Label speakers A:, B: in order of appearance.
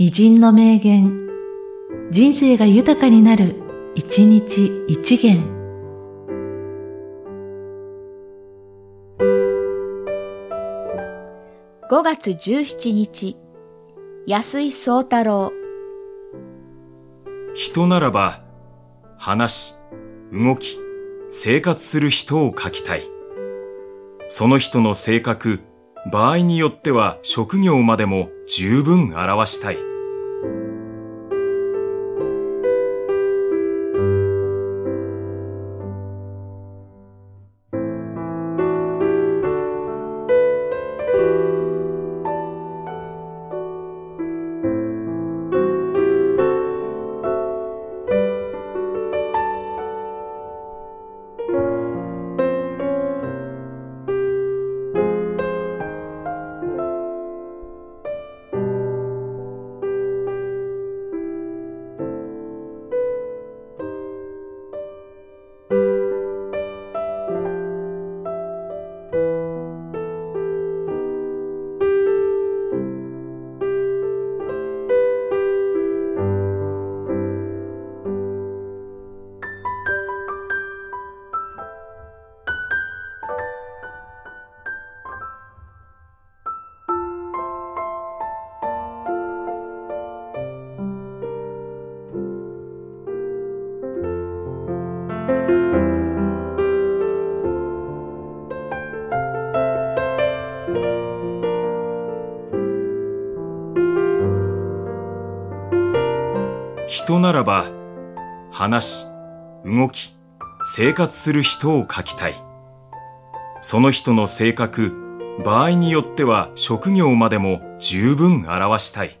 A: 偉人の名言、人生が豊かになる、一日一元。
B: 5月17日、安井宗太郎。
C: 人ならば、話、動き、生活する人を書きたい。その人の性格、場合によっては職業までも十分表したい。人ならば、話し、動き、生活する人を書きたい。その人の性格、場合によっては職業までも十分表したい。